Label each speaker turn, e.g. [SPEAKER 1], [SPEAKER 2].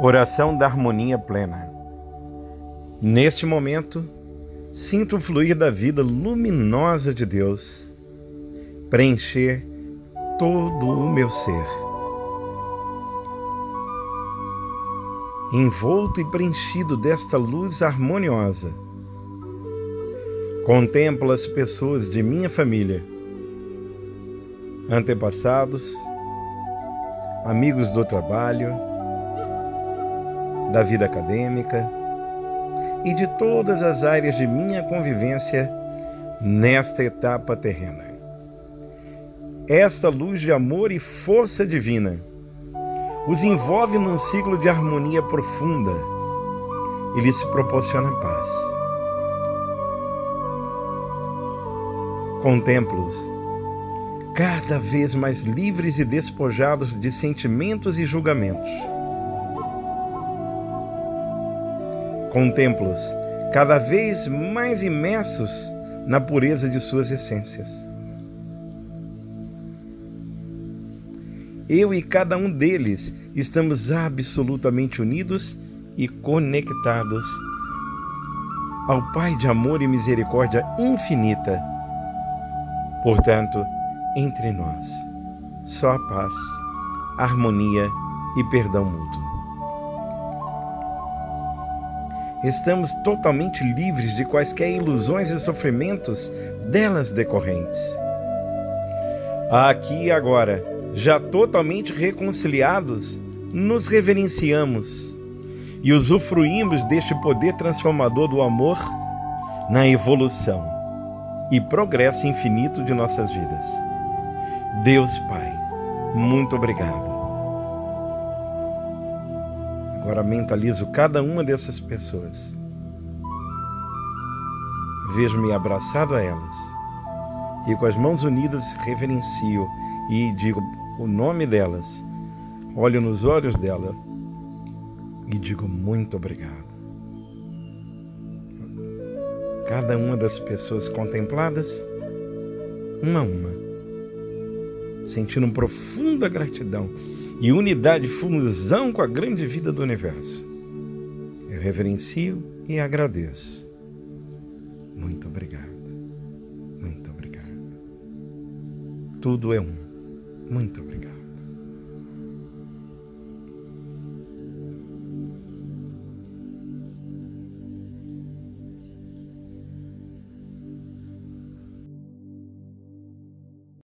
[SPEAKER 1] Oração da harmonia plena. Neste momento, sinto o fluir da vida luminosa de Deus preencher todo o meu ser. Envolto e preenchido desta luz harmoniosa, contemplo as pessoas de minha família, antepassados, amigos do trabalho, da vida acadêmica e de todas as áreas de minha convivência nesta etapa terrena. Esta luz de amor e força divina os envolve num ciclo de harmonia profunda e lhes proporciona paz. Contemplo-os cada vez mais livres e despojados de sentimentos e julgamentos Contemplo-os cada vez mais imersos na pureza de suas essências. Eu e cada um deles estamos absolutamente unidos e conectados ao Pai de amor e misericórdia infinita. Portanto, entre nós, só a paz, harmonia e perdão mútuo. Estamos totalmente livres de quaisquer ilusões e sofrimentos delas decorrentes. Aqui e agora, já totalmente reconciliados, nos reverenciamos e usufruímos deste poder transformador do amor na evolução e progresso infinito de nossas vidas. Deus Pai, muito obrigado Agora mentalizo cada uma dessas pessoas. Vejo-me abraçado a elas e com as mãos unidas reverencio e digo o nome delas. Olho nos olhos dela e digo muito obrigado. Cada uma das pessoas contempladas, uma a uma, sentindo profunda gratidão e unidade fusão com a grande vida do universo. Eu reverencio e agradeço. Muito obrigado. Muito obrigado. Tudo é um. Muito obrigado.